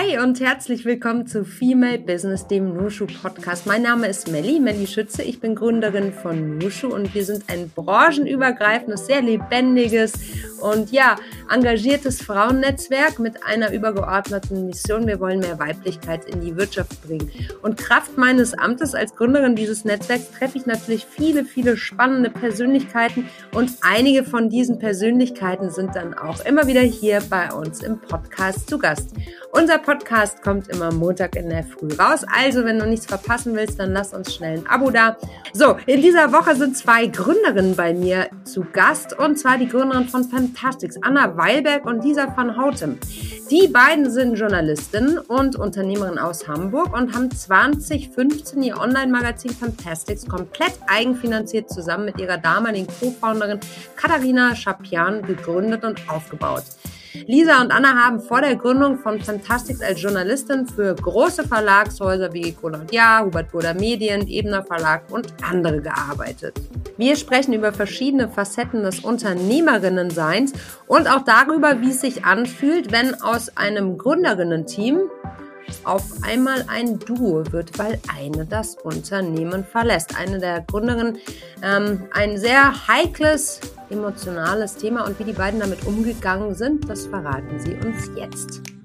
Hi und herzlich willkommen zu Female Business, dem Nushu Podcast. Mein Name ist Melli, Melli Schütze. Ich bin Gründerin von Nushu und wir sind ein branchenübergreifendes, sehr lebendiges und ja, engagiertes Frauennetzwerk mit einer übergeordneten Mission. Wir wollen mehr Weiblichkeit in die Wirtschaft bringen. Und Kraft meines Amtes als Gründerin dieses Netzwerks treffe ich natürlich viele, viele spannende Persönlichkeiten und einige von diesen Persönlichkeiten sind dann auch immer wieder hier bei uns im Podcast zu Gast. Unser Podcast kommt immer Montag in der Früh raus. Also, wenn du nichts verpassen willst, dann lass uns schnell ein Abo da. So, in dieser Woche sind zwei Gründerinnen bei mir zu Gast. Und zwar die Gründerin von Fantastics, Anna Weilberg und Lisa van Houten. Die beiden sind Journalistinnen und Unternehmerinnen aus Hamburg und haben 2015 ihr Online-Magazin Fantastics komplett eigenfinanziert zusammen mit ihrer damaligen Co-Founderin Katharina Schapian gegründet und aufgebaut. Lisa und Anna haben vor der Gründung von Fantastics als Journalistin für große Verlagshäuser wie Colaudia, Hubert Burda Medien, Ebener Verlag und andere gearbeitet. Wir sprechen über verschiedene Facetten des Unternehmerinnenseins und auch darüber, wie es sich anfühlt, wenn aus einem Gründerinnen-Team auf einmal ein Duo wird, weil eine das Unternehmen verlässt. Eine der Gründerinnen, ähm, ein sehr heikles, emotionales Thema und wie die beiden damit umgegangen sind, das verraten sie uns jetzt.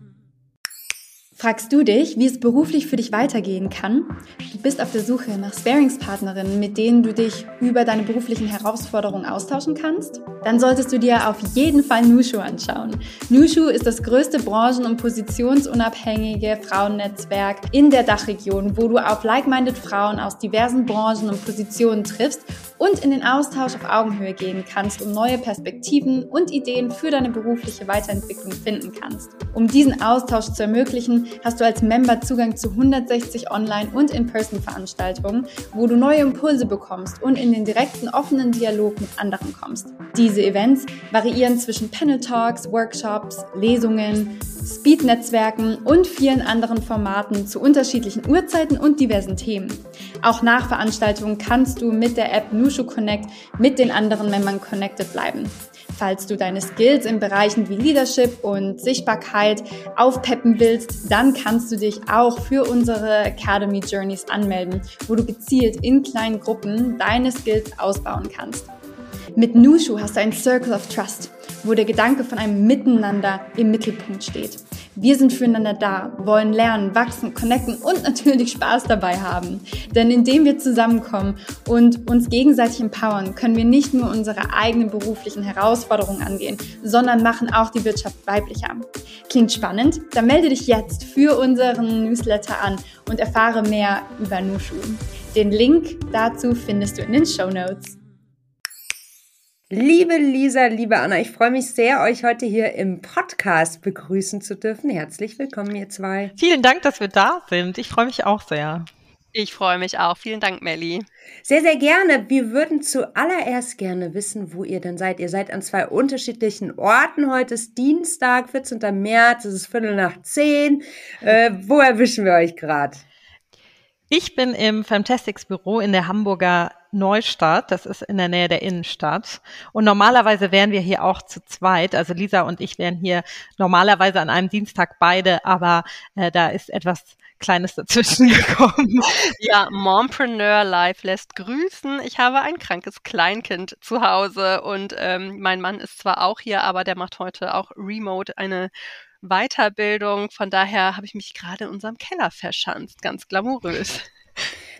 Fragst du dich, wie es beruflich für dich weitergehen kann? Du bist auf der Suche nach Sparingspartnerinnen, mit denen du dich über deine beruflichen Herausforderungen austauschen kannst? Dann solltest du dir auf jeden Fall Nushu anschauen. Nushu ist das größte branchen- und positionsunabhängige Frauennetzwerk in der Dachregion, wo du auf like-minded Frauen aus diversen Branchen und Positionen triffst und in den Austausch auf Augenhöhe gehen kannst, um neue Perspektiven und Ideen für deine berufliche Weiterentwicklung finden kannst. Um diesen Austausch zu ermöglichen, hast du als Member Zugang zu 160 Online- und In-Person-Veranstaltungen, wo du neue Impulse bekommst und in den direkten offenen Dialog mit anderen kommst. Diese Events variieren zwischen Panel Talks, Workshops, Lesungen, Speed-Netzwerken und vielen anderen Formaten zu unterschiedlichen Uhrzeiten und diversen Themen. Auch nach Veranstaltungen kannst du mit der App Nushu Connect mit den anderen Membern connected bleiben. Falls du deine Skills in Bereichen wie Leadership und Sichtbarkeit aufpeppen willst, dann kannst du dich auch für unsere Academy Journeys anmelden, wo du gezielt in kleinen Gruppen deine Skills ausbauen kannst. Mit Nushu hast du einen Circle of Trust, wo der Gedanke von einem Miteinander im Mittelpunkt steht. Wir sind füreinander da, wollen lernen, wachsen, connecten und natürlich Spaß dabei haben. Denn indem wir zusammenkommen und uns gegenseitig empowern, können wir nicht nur unsere eigenen beruflichen Herausforderungen angehen, sondern machen auch die Wirtschaft weiblicher. Klingt spannend? Dann melde dich jetzt für unseren Newsletter an und erfahre mehr über Nushu. Den Link dazu findest du in den Show Notes. Liebe Lisa, liebe Anna, ich freue mich sehr, euch heute hier im Podcast begrüßen zu dürfen. Herzlich willkommen, ihr zwei. Vielen Dank, dass wir da sind. Ich freue mich auch sehr. Ich freue mich auch. Vielen Dank, Melli. Sehr, sehr gerne. Wir würden zuallererst gerne wissen, wo ihr denn seid. Ihr seid an zwei unterschiedlichen Orten. Heute ist Dienstag, 14. März, es ist Viertel nach zehn. Äh, wo erwischen wir euch gerade? Ich bin im Fantastics Büro in der Hamburger Neustadt. Das ist in der Nähe der Innenstadt. Und normalerweise wären wir hier auch zu zweit. Also Lisa und ich wären hier normalerweise an einem Dienstag beide, aber äh, da ist etwas Kleines dazwischen gekommen. Ja, Mompreneur Live lässt grüßen. Ich habe ein krankes Kleinkind zu Hause und ähm, mein Mann ist zwar auch hier, aber der macht heute auch remote eine Weiterbildung. Von daher habe ich mich gerade in unserem Keller verschanzt. Ganz glamourös.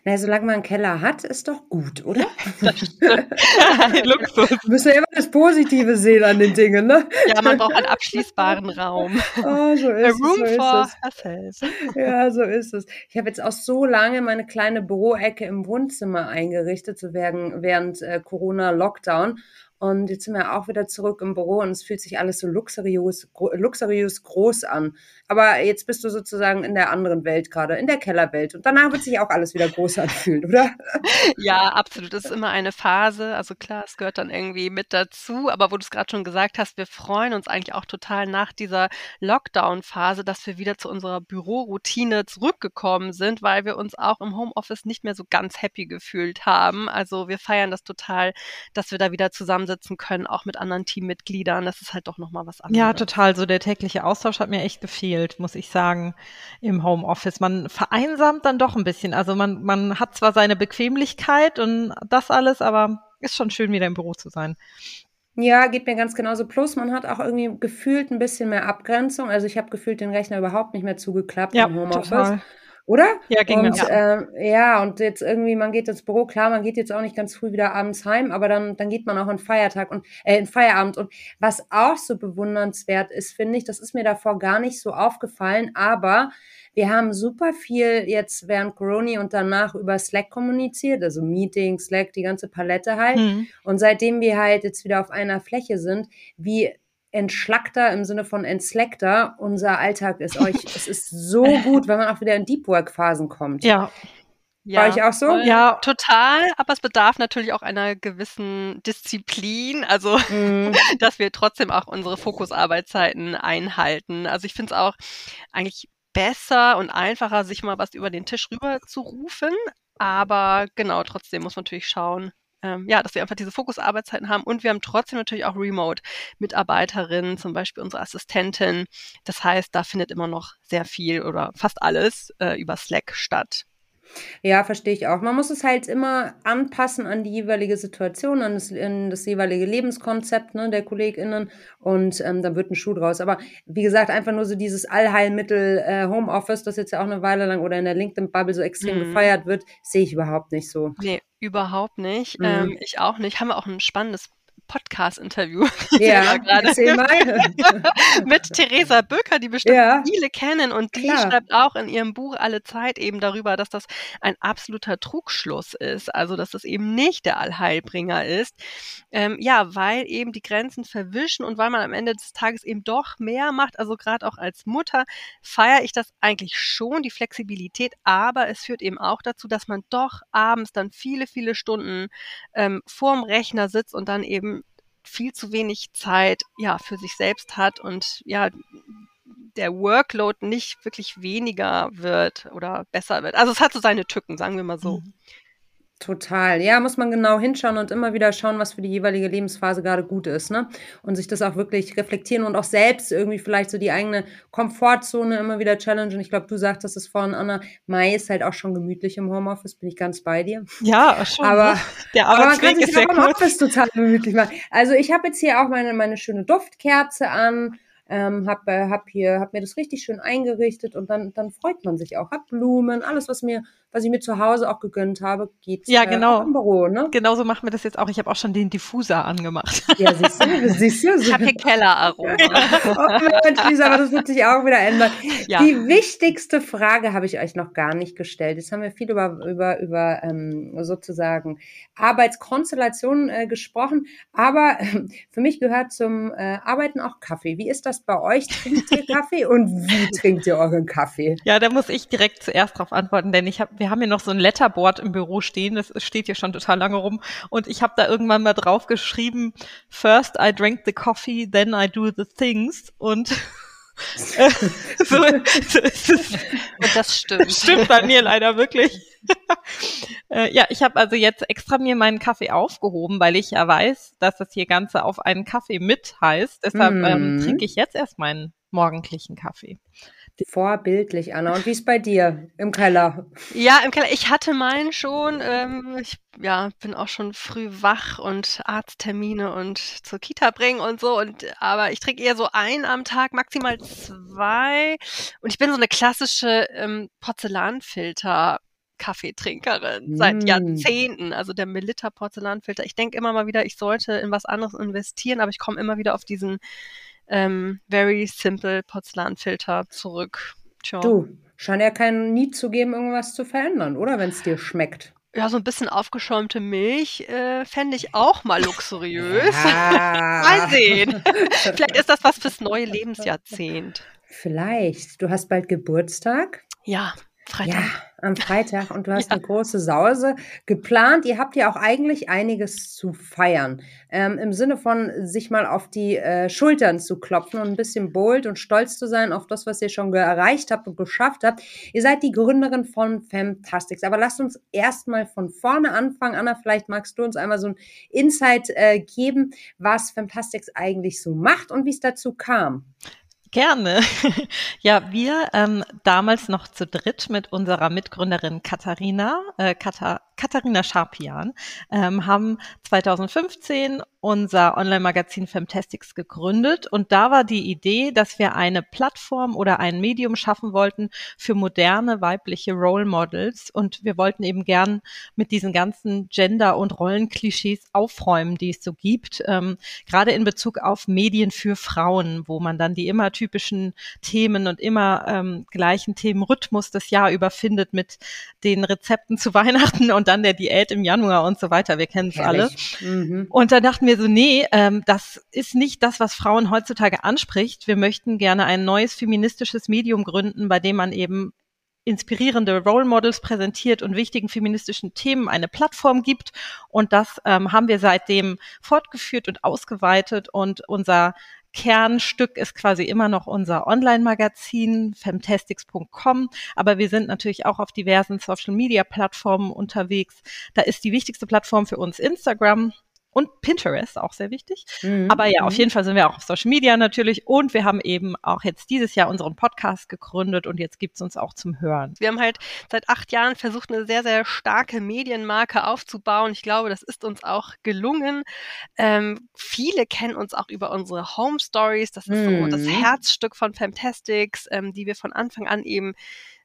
Na, solange man einen Keller hat, ist doch gut, oder? Luxus. Müssen ja immer das Positive sehen an den Dingen, ne? Ja, man braucht einen abschließbaren Raum. Oh, so ist A es. room so for herself. Ja, so ist es. Ich habe jetzt auch so lange meine kleine Büroecke im Wohnzimmer eingerichtet, so während, während äh, Corona-Lockdown. Und jetzt sind wir auch wieder zurück im Büro und es fühlt sich alles so luxuriös, luxuriös groß an. Aber jetzt bist du sozusagen in der anderen Welt gerade, in der Kellerwelt. Und danach wird sich auch alles wieder groß anfühlen, oder? Ja, absolut. Das ist immer eine Phase. Also klar, es gehört dann irgendwie mit dazu. Aber wo du es gerade schon gesagt hast, wir freuen uns eigentlich auch total nach dieser Lockdown-Phase, dass wir wieder zu unserer Büroroutine zurückgekommen sind, weil wir uns auch im Homeoffice nicht mehr so ganz happy gefühlt haben. Also wir feiern das total, dass wir da wieder zusammen sitzen können, auch mit anderen Teammitgliedern. Das ist halt doch nochmal was anderes. Ja, total. So der tägliche Austausch hat mir echt gefehlt, muss ich sagen, im Homeoffice. Man vereinsamt dann doch ein bisschen. Also man, man hat zwar seine Bequemlichkeit und das alles, aber ist schon schön, wieder im Büro zu sein. Ja, geht mir ganz genauso. Plus, man hat auch irgendwie gefühlt ein bisschen mehr Abgrenzung. Also ich habe gefühlt den Rechner überhaupt nicht mehr zugeklappt ja, im Homeoffice. Total. Oder? Ja, ging und, auch. äh, ja, und jetzt irgendwie, man geht ins Büro, klar, man geht jetzt auch nicht ganz früh wieder abends heim, aber dann, dann geht man auch in Feiertag und äh, in Feierabend. Und was auch so bewundernswert ist, finde ich, das ist mir davor gar nicht so aufgefallen, aber wir haben super viel jetzt während Corona und danach über Slack kommuniziert, also Meetings, Slack, die ganze Palette halt. Mhm. Und seitdem wir halt jetzt wieder auf einer Fläche sind, wie entschlackter im Sinne von entslackter unser Alltag ist euch. es ist so gut, wenn man auch wieder in Deep Work Phasen kommt. Ja, War ich auch so? Ja. total. Aber es bedarf natürlich auch einer gewissen Disziplin, also Mm, dass wir trotzdem auch unsere Fokusarbeitszeiten einhalten. Also ich finde es auch eigentlich besser und einfacher, sich mal was über den Tisch rüber zu rufen. Aber genau, trotzdem muss man natürlich schauen, ähm, ja, dass wir einfach diese Fokusarbeitszeiten haben und wir haben trotzdem natürlich auch Remote-Mitarbeiterinnen, zum Beispiel unsere Assistentin. Das heißt, da findet immer noch sehr viel oder fast alles äh, über Slack statt. Ja, verstehe ich auch. Man muss es halt immer anpassen an die jeweilige Situation, an das, an das jeweilige Lebenskonzept ne, der KollegInnen und ähm, dann wird ein Schuh draus. Aber wie gesagt, einfach nur so dieses Allheilmittel äh, Homeoffice, das jetzt ja auch eine Weile lang oder in der LinkedIn-Bubble so extrem Mhm. gefeiert wird, sehe ich überhaupt nicht so. Nee, überhaupt nicht. Mhm. Ähm, ich auch nicht. Haben wir auch ein spannendes Podcast-Interview Ja, gerade. erzähl mal. mit Theresa Böcker, die bestimmt Ja. viele kennen und die Klar. schreibt auch in ihrem Buch alle Zeit eben darüber, dass das ein absoluter Trugschluss ist, also dass das eben nicht der Allheilbringer ist. Ähm, ja, weil eben die Grenzen verwischen und weil man am Ende des Tages eben doch mehr macht, also gerade auch als Mutter feiere ich das eigentlich schon, die Flexibilität, aber es führt eben auch dazu, dass man doch abends dann viele, viele Stunden ähm, vorm Rechner sitzt und dann eben viel zu wenig Zeit ja für sich selbst hat und ja der Workload nicht wirklich weniger wird oder besser wird. Also es hat so seine Tücken, sagen wir mal so. Mhm. Total. Ja, muss man genau hinschauen und immer wieder schauen, was für die jeweilige Lebensphase gerade gut ist, ne? Und sich das auch wirklich reflektieren und auch selbst irgendwie vielleicht so die eigene Komfortzone immer wieder challengen. Ich glaube, du sagtest es vorhin, Anna, Mai ist halt auch schon gemütlich im Homeoffice, bin ich ganz bei dir. Ja, schon. Aber- ne? der Aber man kann sich auch im. Office total gemütlich machen. Also ich habe jetzt hier auch meine, meine schöne Duftkerze an, ähm, hab, äh, hab hier, hab mir das richtig schön eingerichtet und dann, dann freut man sich auch. Hab Blumen, alles, was mir, was ich mir zu Hause auch gegönnt habe, geht Ja, äh, genau. auch im Büro, ne? Genauso machen wir das jetzt auch. Ich habe auch schon den Diffuser angemacht. Ja, siehst du, siehst du. Ich habe hier Kelleraroma. Oh Mensch, Lisa, aber das wird sich auch wieder ändern. Ja. Die wichtigste Frage habe ich euch noch gar nicht gestellt. Jetzt haben wir viel über, über, über ähm, sozusagen Arbeitskonstellationen äh, gesprochen, aber ähm, für mich gehört zum äh, Arbeiten auch Kaffee. Wie ist das bei euch? Trinkt ihr Kaffee und wie trinkt ihr euren Kaffee? Ja, da muss ich direkt zuerst drauf antworten, denn ich habe, wir haben hier noch so ein Letterboard im Büro stehen, das steht hier schon total lange rum und ich habe da irgendwann mal drauf geschrieben, first I drank the coffee, then I do the things und äh, so, so ist es. Und das stimmt. Stimmt bei mir leider wirklich. äh, ja, ich habe also jetzt extra mir meinen Kaffee aufgehoben, weil ich ja weiß, dass das hier Ganze auf einen Kaffee mit heißt. Deshalb ähm, Mhm. trinke ich jetzt erst meinen morgendlichen Kaffee. Vorbildlich, Anna. Und wie ist bei dir im Keller? Ja, im Keller. Ich hatte meinen schon. Ähm, ich ja, bin auch schon früh wach und Arzttermine und zur Kita bringen und so. Und aber ich trinke eher so ein am Tag, maximal zwei. Und ich bin so eine klassische ähm, Porzellanfilter. Kaffeetrinkerin seit Mm. Jahrzehnten, also der Melitta Porzellanfilter. Ich denke immer mal wieder, ich sollte in was anderes investieren, aber ich komme immer wieder auf diesen ähm, very simple Porzellanfilter zurück. Tja. Du, scheint ja keinen Need zu geben, irgendwas zu verändern, oder? Wenn es dir schmeckt. Ja, so ein bisschen aufgeschäumte Milch äh, fände ich auch mal luxuriös. Ah. mal sehen. Vielleicht ist das was fürs neue Lebensjahrzehnt. Vielleicht. Du hast bald Geburtstag. Ja, Freitag. Ja, am Freitag und du hast ja. eine große Sause geplant. Ihr habt ja auch eigentlich einiges zu feiern. Ähm, Im Sinne von sich mal auf die äh, Schultern zu klopfen und ein bisschen bold und stolz zu sein auf das, was ihr schon erreicht habt und geschafft habt. Ihr seid die Gründerin von Fantastics. Aber lasst uns erstmal von vorne anfangen. Anna, vielleicht magst du uns einmal so ein Insight äh, geben, was Fantastics eigentlich so macht und wie es dazu kam. Gerne. ja, wir ähm, damals noch zu dritt mit unserer Mitgründerin Katharina, äh, Katha Katharina Scharpian, ähm, haben 2015 unser Online-Magazin Femtastics gegründet. Und da war die Idee, dass wir eine Plattform oder ein Medium schaffen wollten für moderne weibliche Role Models. Und wir wollten eben gern mit diesen ganzen Gender- und Rollenklischees aufräumen, die es so gibt, ähm, gerade in Bezug auf Medien für Frauen, wo man dann die immer typischen Themen und immer ähm, gleichen Themenrhythmus das Jahr über findet mit den Rezepten zu Weihnachten und dann der Diät im Januar und so weiter. Wir kennen es alle. Mhm. Und da dachten wir so, nee, ähm, das ist nicht das, was Frauen heutzutage anspricht. Wir möchten gerne ein neues feministisches Medium gründen, bei dem man eben inspirierende Role Models präsentiert und wichtigen feministischen Themen eine Plattform gibt. Und das ähm, haben wir seitdem fortgeführt und ausgeweitet. Und unser Kernstück ist quasi immer noch unser Online-Magazin femtastics.com, aber wir sind natürlich auch auf diversen Social-Media-Plattformen unterwegs. Da ist die wichtigste Plattform für uns Instagram und Pinterest, auch sehr wichtig. Mhm. Aber ja, auf mhm. jeden Fall sind wir auch auf Social Media natürlich und wir haben eben auch jetzt dieses Jahr unseren Podcast gegründet und jetzt gibt's uns auch zum Hören. Wir haben halt seit acht Jahren versucht, eine sehr, sehr starke Medienmarke aufzubauen. Ich glaube, das ist uns auch gelungen. Ähm, viele kennen uns auch über unsere Home Stories. Das ist mhm. so das mhm. Herzstück von Fantastics, ähm, die wir von Anfang an eben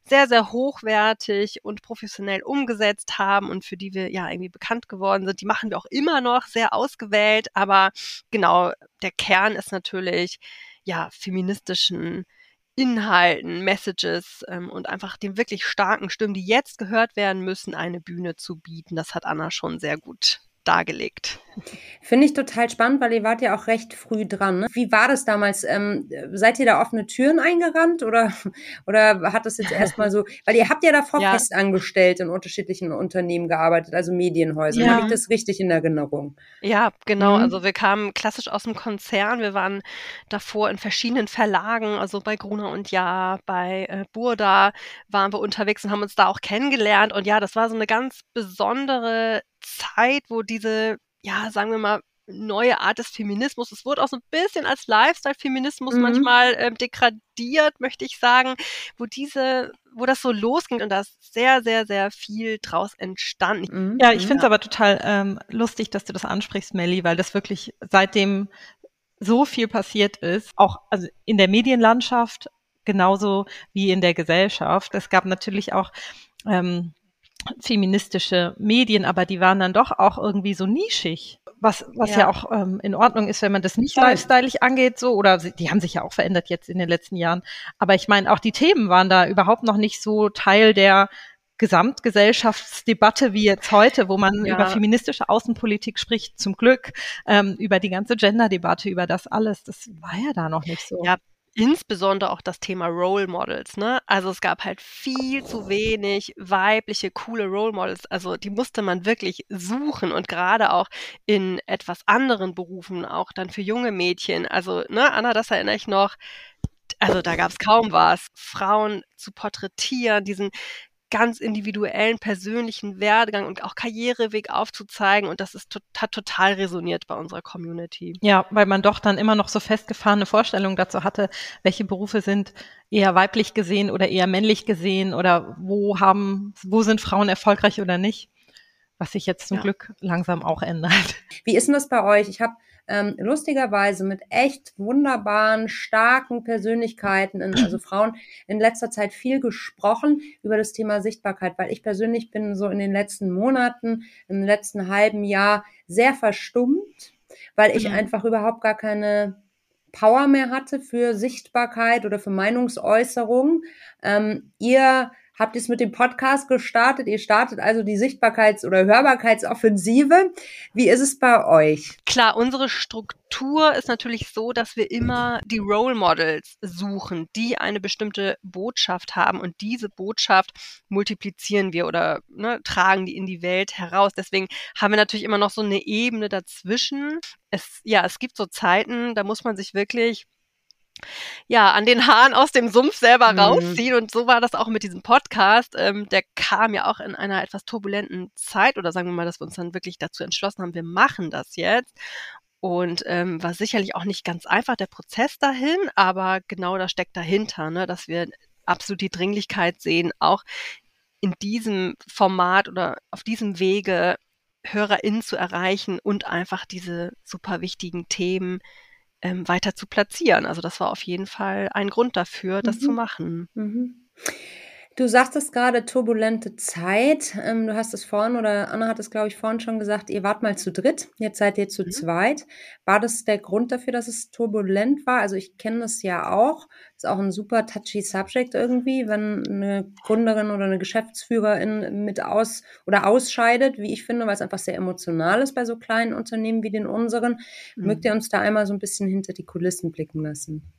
sehr, sehr hochwertig und professionell umgesetzt haben und für die wir ja irgendwie bekannt geworden sind. Die machen wir auch immer noch sehr ausgewählt, aber genau, der Kern ist natürlich ja feministischen Inhalten, Messages ähm, und einfach den wirklich starken Stimmen, die jetzt gehört werden müssen, eine Bühne zu bieten. Das hat Anna schon sehr gut dargelegt. Finde ich total spannend, weil ihr wart ja auch recht früh dran. Ne? Wie war das damals? Ähm, seid ihr da offene Türen eingerannt oder, oder hat das jetzt erstmal so, weil ihr habt ja davor ja. festangestellt in unterschiedlichen Unternehmen gearbeitet, also Medienhäusern. Ja. Habe ich das richtig in Erinnerung? Ja, genau. Mhm. Also wir kamen klassisch aus dem Konzern. Wir waren davor in verschiedenen Verlagen, also bei Gruner und Ja, bei äh, Burda waren wir unterwegs und haben uns da auch kennengelernt. Und ja, das war so eine ganz besondere Zeit, wo diese, ja, sagen wir mal, neue Art des Feminismus. Es wurde auch so ein bisschen als Lifestyle-Feminismus mhm. manchmal ähm, degradiert, möchte ich sagen, wo diese, wo das so losging und da ist sehr, sehr, sehr viel draus entstanden. Mhm. Ja, ich finde es aber total ähm, lustig, dass du das ansprichst, Melly, weil das wirklich seitdem so viel passiert ist, auch also in der Medienlandschaft genauso wie in der Gesellschaft. Es gab natürlich auch ähm, feministische Medien, aber die waren dann doch auch irgendwie so nischig. Was, was ja, ja auch ähm, in Ordnung ist, wenn man das nicht lifestyleig angeht, so, oder die haben sich ja auch verändert jetzt in den letzten Jahren. Aber ich meine, auch die Themen waren da überhaupt noch nicht so Teil der Gesamtgesellschaftsdebatte wie jetzt heute, wo man ja. über feministische Außenpolitik spricht, zum Glück, ähm, über die ganze Gender-Debatte, über das alles. Das war ja da noch nicht so. Ja, insbesondere auch das Thema Role Models, ne? Also es gab halt viel zu wenig weibliche, coole Role Models. Also die musste man wirklich suchen und gerade auch in etwas anderen Berufen, auch dann für junge Mädchen. Also, ne, Anna, das erinnere ich noch. Also da gab es kaum was. Frauen zu porträtieren, diesen ganz individuellen persönlichen Werdegang und auch Karriereweg aufzuzeigen. Und das ist hat total resoniert bei unserer Community. Ja, weil man doch dann immer noch so festgefahrene Vorstellungen dazu hatte, welche Berufe sind eher weiblich gesehen oder eher männlich gesehen oder wo haben, wo sind Frauen erfolgreich oder nicht. Was sich jetzt zum ja. Glück langsam auch ändert. Wie ist denn das bei euch? Ich habe ähm, lustigerweise mit echt wunderbaren, starken Persönlichkeiten, in, also Frauen, in letzter Zeit viel gesprochen über das Thema Sichtbarkeit, weil ich persönlich bin so in den letzten Monaten, im letzten halben Jahr sehr verstummt, weil ich mhm. einfach überhaupt gar keine Power mehr hatte für Sichtbarkeit oder für Meinungsäußerung. Ähm, ihr habt ihr es mit dem Podcast gestartet. Ihr startet also die Sichtbarkeits- oder Hörbarkeitsoffensive. Wie ist es bei euch? Klar, unsere Struktur ist natürlich so, dass wir immer die Role Models suchen, die eine bestimmte Botschaft haben und diese Botschaft multiplizieren wir oder ne, tragen die in die Welt heraus. Deswegen haben wir natürlich immer noch so eine Ebene dazwischen. Es, ja, es gibt so Zeiten, da muss man sich wirklich ja, an den Haaren aus dem Sumpf selber mhm. rausziehen. Und so war das auch mit diesem Podcast. Ähm, der kam ja auch in einer etwas turbulenten Zeit oder sagen wir mal, dass wir uns dann wirklich dazu entschlossen haben, wir machen das jetzt. Und ähm, war sicherlich auch nicht ganz einfach der Prozess dahin, aber genau das steckt dahinter, ne, dass wir absolut die Dringlichkeit sehen, auch in diesem Format oder auf diesem Wege HörerInnen zu erreichen und einfach diese super wichtigen Themen ähm, weiter zu platzieren. Also das war auf jeden Fall ein Grund dafür, das mhm. zu machen. Mhm. Du sagtest gerade turbulente Zeit. Ähm, du hast es vorhin oder Anna hat es, glaube ich, vorhin schon gesagt, ihr wart mal zu dritt, jetzt seid ihr zu mhm. zweit. War das der Grund dafür, dass es turbulent war? Also ich kenne das ja auch. Ist auch ein super touchy Subject irgendwie, wenn eine Gründerin oder eine Geschäftsführerin mit aus oder ausscheidet, wie ich finde, weil es einfach sehr emotional ist bei so kleinen Unternehmen wie den unseren. Mhm. Mögt ihr uns da einmal so ein bisschen hinter die Kulissen blicken lassen?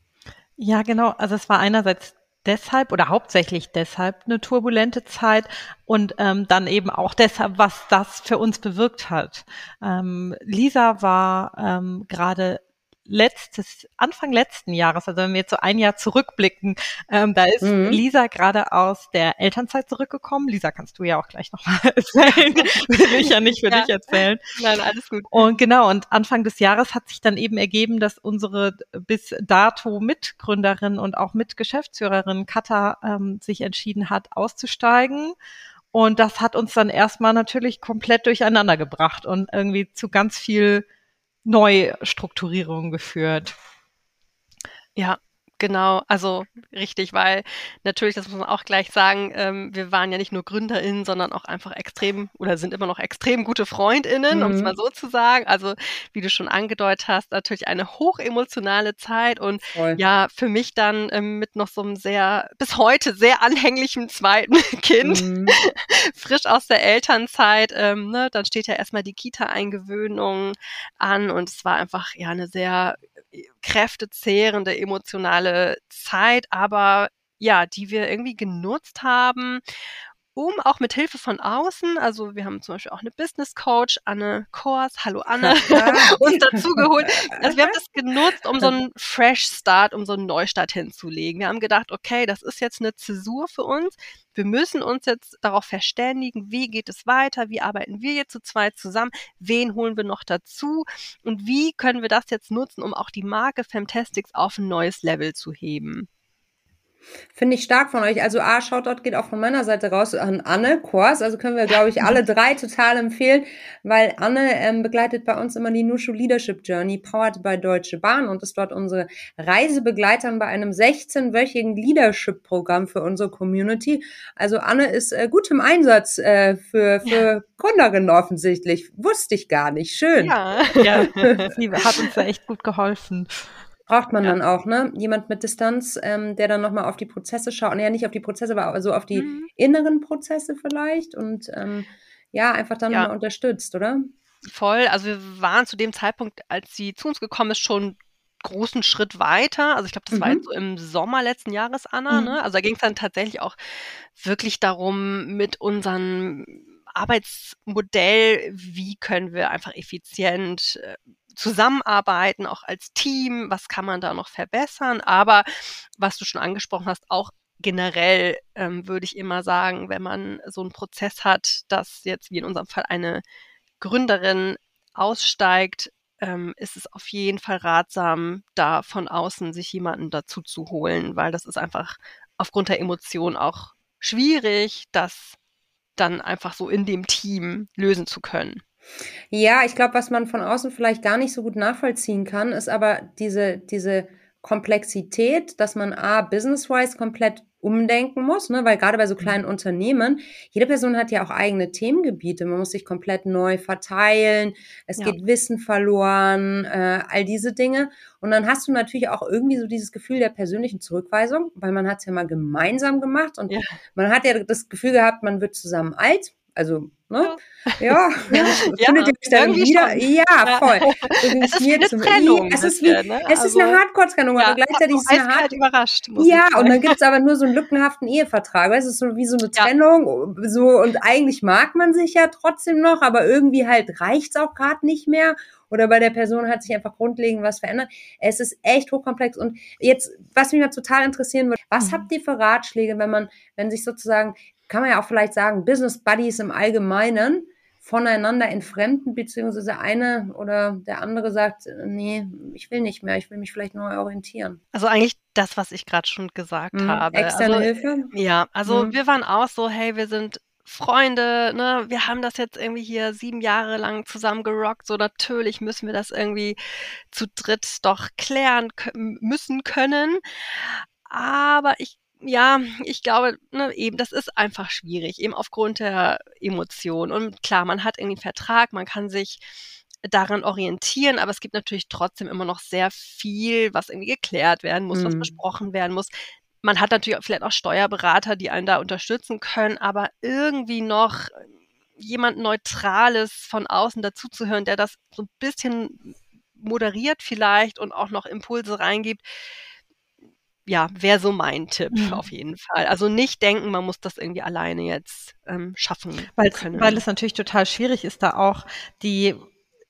Ja, genau. Also es war einerseits deshalb oder hauptsächlich deshalb eine turbulente Zeit und ähm, dann eben auch deshalb, was das für uns bewirkt hat. Ähm, Lisa war ähm, gerade letztes, Anfang letzten Jahres, also wenn wir jetzt so ein Jahr zurückblicken, ähm, da ist mhm. Lisa gerade aus der Elternzeit zurückgekommen. Lisa, kannst du ja auch gleich nochmal erzählen. Will ich ja nicht für ja. dich erzählen. Nein, alles gut. Und genau, und Anfang des Jahres hat sich dann eben ergeben, dass unsere bis dato Mitgründerin und auch Mitgeschäftsführerin Katha ähm, sich entschieden hat, auszusteigen. Und das hat uns dann erstmal natürlich komplett durcheinander gebracht und irgendwie zu ganz viel Neustrukturierung geführt. Ja, Genau, also richtig, weil natürlich, das muss man auch gleich sagen, ähm, wir waren ja nicht nur GründerInnen, sondern auch einfach extrem oder sind immer noch extrem gute FreundInnen, mhm. um es mal so zu sagen. Also, wie du schon angedeutet hast, natürlich eine hochemotionale Zeit und Voll. ja, für mich dann ähm, mit noch so einem sehr, bis heute sehr anhänglichen zweiten Kind, mhm. frisch aus der Elternzeit, ähm, ne, dann steht ja erstmal die Kita-Eingewöhnung an und es war einfach ja eine sehr kräftezehrende emotionale Zeit, aber ja, die wir irgendwie genutzt haben, um auch mit Hilfe von außen, also wir haben zum Beispiel auch eine Business Coach, Anne Kors, hallo Anne, uns dazu geholt. Also wir haben das genutzt, um so einen Fresh Start, um so einen Neustart hinzulegen. Wir haben gedacht, okay, das ist jetzt eine Zäsur für uns. Wir müssen uns jetzt darauf verständigen, wie geht es weiter, wie arbeiten wir jetzt zu zweit zusammen, wen holen wir noch dazu und wie können wir das jetzt nutzen, um auch die Marke Femtastics auf ein neues Level zu heben. Finde ich stark von euch. Also A, Shoutout geht auch von meiner Seite raus an Anne Kors. Also können wir, glaube ich, alle drei total empfehlen, weil Anne ähm, begleitet bei uns immer die Nushu Leadership Journey, powered by Deutsche Bahn und ist dort unsere Reisebegleiterin bei einem 16-wöchigen Leadership-Programm für unsere Community. Also Anne ist äh, gut im Einsatz äh, für, für ja. Gründerinnen offensichtlich. Wusste ich gar nicht. Schön. Ja, ja. sie hat uns da echt gut geholfen braucht man ja. dann auch, ne? Jemand mit Distanz, ähm, der dann nochmal auf die Prozesse schaut. Und ja, nicht auf die Prozesse, aber so auf die mhm. inneren Prozesse vielleicht und ähm, ja, einfach dann ja. mal unterstützt, oder? Voll. Also wir waren zu dem Zeitpunkt, als sie zu uns gekommen ist, schon großen Schritt weiter. Also ich glaube, das mhm. war jetzt so im Sommer letzten Jahres, Anna. Mhm. Ne? Also da ging es dann tatsächlich auch wirklich darum, mit unseren Arbeitsmodell, wie können wir einfach effizient äh, zusammenarbeiten, auch als Team, was kann man da noch verbessern. Aber was du schon angesprochen hast, auch generell ähm, würde ich immer sagen, wenn man so einen Prozess hat, dass jetzt wie in unserem Fall eine Gründerin aussteigt, ähm, ist es auf jeden Fall ratsam, da von außen sich jemanden dazu zu holen, weil das ist einfach aufgrund der Emotion auch schwierig, das dann einfach so in dem Team lösen zu können. Ja, ich glaube, was man von außen vielleicht gar nicht so gut nachvollziehen kann, ist aber diese, diese Komplexität, dass man A, business-wise komplett umdenken muss, ne? weil gerade bei so mhm. kleinen Unternehmen, jede Person hat ja auch eigene Themengebiete, man muss sich komplett neu verteilen, es ja. geht Wissen verloren, äh, all diese Dinge. Und dann hast du natürlich auch irgendwie so dieses Gefühl der persönlichen Zurückweisung, weil man hat es ja mal gemeinsam gemacht und ja. man hat ja das Gefühl gehabt, man wird zusammen alt. Also, ne? Ja, ja, ja findet ihr euch dann wieder? Schon. Ja, voll. es ist eine Trennung. Es ist, wie, ne? es ist eine also, Hardcore-Trennung, aber gleichzeitig ist es eine Hard überrascht. Ja, und dann gibt es aber nur so einen lückenhaften Ehevertrag. Es ist so wie so eine Trennung. So, und eigentlich mag man sich ja trotzdem noch, aber irgendwie halt reicht's auch gerade nicht mehr oder bei der Person hat sich einfach grundlegend was verändert. Es ist echt hochkomplex. Und jetzt, was mich mal total interessieren würde, was mhm. habt ihr für Ratschläge, wenn man, wenn sich sozusagen kann man ja auch vielleicht sagen, Business Buddies im Allgemeinen voneinander entfremden, beziehungsweise eine oder der andere sagt, nee, ich will nicht mehr, ich will mich vielleicht neu orientieren. Also eigentlich das, was ich gerade schon gesagt mhm, habe. Externe also, Hilfe? Ja, also mhm. wir waren auch so, hey, wir sind Freunde, ne, wir haben das jetzt irgendwie hier sieben Jahre lang zusammen gerockt, so natürlich müssen wir das irgendwie zu dritt doch klären müssen können. Aber ich ja, ich glaube, ne, eben, das ist einfach schwierig, eben aufgrund der Emotionen. Und klar, man hat irgendwie einen Vertrag, man kann sich daran orientieren, aber es gibt natürlich trotzdem immer noch sehr viel, was irgendwie geklärt werden muss, mhm. was besprochen werden muss. Man hat natürlich vielleicht auch Steuerberater, die einen da unterstützen können, aber irgendwie noch jemand Neutrales von außen dazuzuhören, der das so ein bisschen moderiert vielleicht und auch noch Impulse reingibt, ja, wäre so mein Tipp mhm. auf jeden Fall. Also nicht denken, man muss das irgendwie alleine jetzt ähm, schaffen weil, können. Weil es natürlich total schwierig ist, da auch die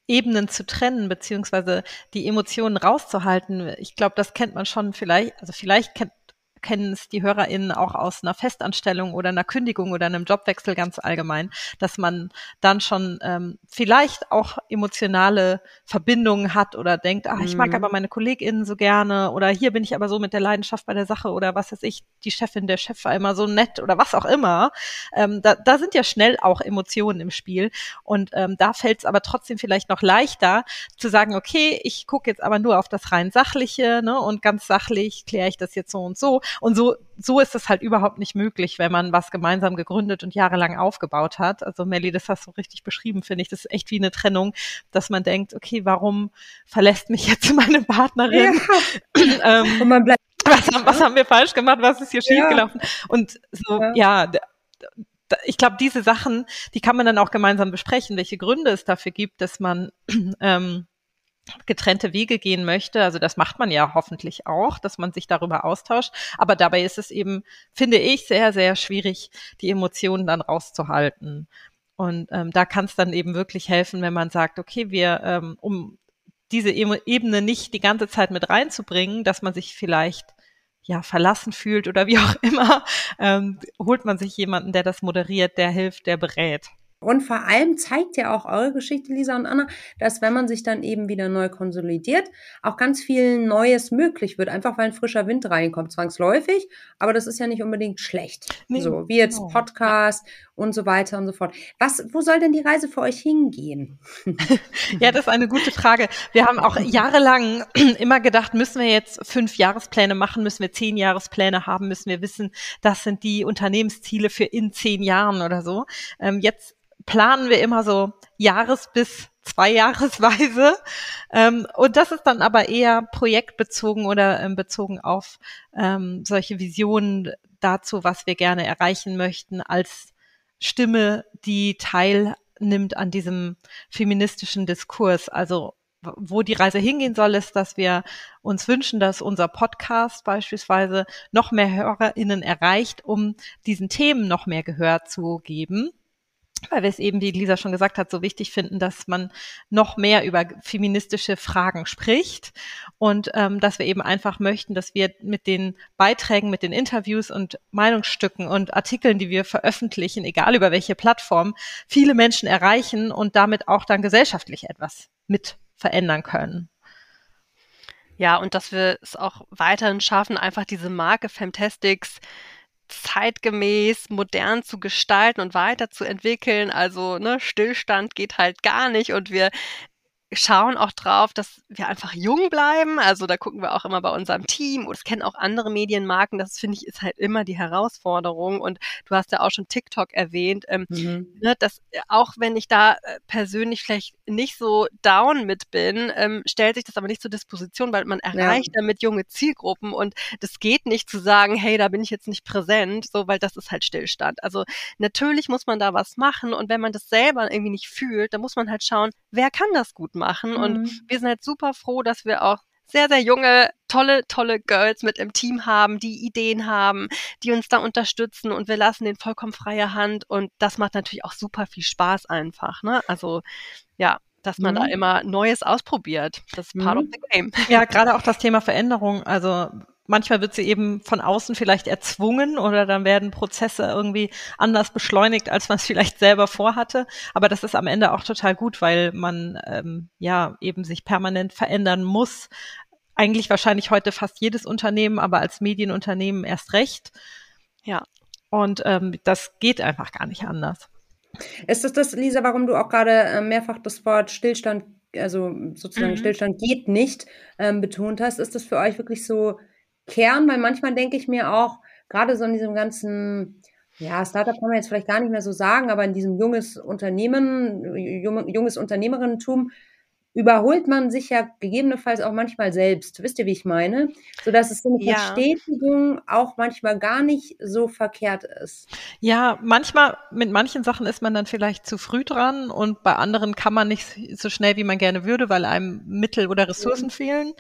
Ebenen zu trennen, beziehungsweise die Emotionen rauszuhalten. Ich glaube, das kennt man schon vielleicht, also vielleicht kennt kennen es die HörerInnen auch aus einer Festanstellung oder einer Kündigung oder einem Jobwechsel ganz allgemein, dass man dann schon ähm, vielleicht auch emotionale Verbindungen hat oder denkt, ah, ich mag mhm. aber meine KollegInnen so gerne oder hier bin ich aber so mit der Leidenschaft bei der Sache oder was weiß ich, die Chefin, der Chef war immer so nett oder was auch immer. Ähm, da, da sind ja schnell auch Emotionen im Spiel und ähm, da fällt es aber trotzdem vielleicht noch leichter zu sagen, okay, ich gucke jetzt aber nur auf das rein Sachliche ne, und ganz sachlich kläre ich das jetzt so und so und so, so ist es halt überhaupt nicht möglich, wenn man was gemeinsam gegründet und jahrelang aufgebaut hat. Also Melly, das hast du richtig beschrieben, finde ich. Das ist echt wie eine Trennung, dass man denkt, okay, warum verlässt mich jetzt meine Partnerin? Ja. ähm, und man bleibt was, was, haben wir falsch gemacht? Was ist hier ja. schiefgelaufen? Und so, ja, ja ich glaube, diese Sachen, die kann man dann auch gemeinsam besprechen, welche Gründe es dafür gibt, dass man ähm, getrennte Wege gehen möchte. Also das macht man ja hoffentlich auch, dass man sich darüber austauscht. Aber dabei ist es eben, finde ich, sehr, sehr schwierig, die Emotionen dann rauszuhalten. Und ähm, da kann es dann eben wirklich helfen, wenn man sagt, okay, wir, ähm, um diese Ebene nicht die ganze Zeit mit reinzubringen, dass man sich vielleicht ja verlassen fühlt oder wie auch immer, ähm, holt man sich jemanden, der das moderiert, der hilft, der berät. Und vor allem zeigt ja auch eure Geschichte, Lisa und Anna, dass wenn man sich dann eben wieder neu konsolidiert, auch ganz viel Neues möglich wird, einfach weil ein frischer Wind reinkommt, zwangsläufig. Aber das ist ja nicht unbedingt schlecht. Nee. So, wie jetzt Podcast und so weiter und so fort. Was, wo soll denn die Reise für euch hingehen? ja, das ist eine gute Frage. Wir haben auch jahrelang immer gedacht, müssen wir jetzt fünf Jahrespläne machen, müssen wir zehn Jahrespläne haben, müssen wir wissen, das sind die Unternehmensziele für in zehn Jahren oder so. Ähm, jetzt planen wir immer so Jahres- bis Zweijahresweise. Ähm, und das ist dann aber eher projektbezogen oder ähm, bezogen auf ähm, solche Visionen dazu, was wir gerne erreichen möchten, als Stimme, die teilnimmt an diesem feministischen Diskurs. Also wo die Reise hingehen soll, ist, dass wir uns wünschen, dass unser Podcast beispielsweise noch mehr HörerInnen erreicht, um diesen Themen noch mehr Gehör zu geben weil wir es eben, wie Lisa schon gesagt hat, so wichtig finden, dass man noch mehr über feministische Fragen spricht und ähm, dass wir eben einfach möchten, dass wir mit den Beiträgen, mit den Interviews und Meinungsstücken und Artikeln, die wir veröffentlichen, egal über welche Plattform, viele Menschen erreichen und damit auch dann gesellschaftlich etwas mit verändern können. Ja, und dass wir es auch weiterhin schaffen, einfach diese Marke Fantastics zeitgemäß, modern zu gestalten und weiterzuentwickeln. Also ne, Stillstand geht halt gar nicht und wir schauen auch drauf, dass wir einfach jung bleiben. Also da gucken wir auch immer bei unserem Team oder das kennen auch andere Medienmarken. Das finde ich ist halt immer die Herausforderung. Und du hast ja auch schon TikTok erwähnt, ähm, mhm. ne, dass äh, auch wenn ich da äh, persönlich vielleicht nicht so down mit bin, ähm, stellt sich das aber nicht zur Disposition, weil man erreicht ja. damit junge Zielgruppen und das geht nicht zu sagen, hey, da bin ich jetzt nicht präsent, so weil das ist halt Stillstand. Also natürlich muss man da was machen und wenn man das selber irgendwie nicht fühlt, dann muss man halt schauen, wer kann das gut machen. Mhm. Und wir sind halt super froh, dass wir auch sehr, sehr junge, tolle, tolle Girls mit im Team haben, die Ideen haben, die uns da unterstützen und wir lassen den vollkommen freie Hand und das macht natürlich auch super viel Spaß einfach. Ne? Also ja, dass man mhm. da immer Neues ausprobiert. Das ist part mhm. of the game. Ja, gerade auch das Thema Veränderung. Also manchmal wird sie eben von außen vielleicht erzwungen oder dann werden Prozesse irgendwie anders beschleunigt, als man es vielleicht selber vorhatte. Aber das ist am Ende auch total gut, weil man ähm, ja eben sich permanent verändern muss. Eigentlich wahrscheinlich heute fast jedes Unternehmen, aber als Medienunternehmen erst recht. Ja. Und ähm, das geht einfach gar nicht anders. Ist das das, Lisa, warum du auch gerade äh, mehrfach das Wort Stillstand, also sozusagen mhm. Stillstand geht nicht, ähm, betont hast? Ist das für euch wirklich so Kern, weil manchmal denke ich mir auch, gerade so in diesem ganzen, ja, Startup kann man jetzt vielleicht gar nicht mehr so sagen, aber in diesem junges Unternehmen, junges Unternehmerinnentum, überholt man sich ja gegebenenfalls auch manchmal selbst. Wisst ihr, wie ich meine? So dass es so eine ja. Verstetigung auch manchmal gar nicht so verkehrt ist. Ja, manchmal, mit manchen Sachen ist man dann vielleicht zu früh dran und bei anderen kann man nicht so schnell, wie man gerne würde, weil einem Mittel oder Ressourcen mhm. fehlen.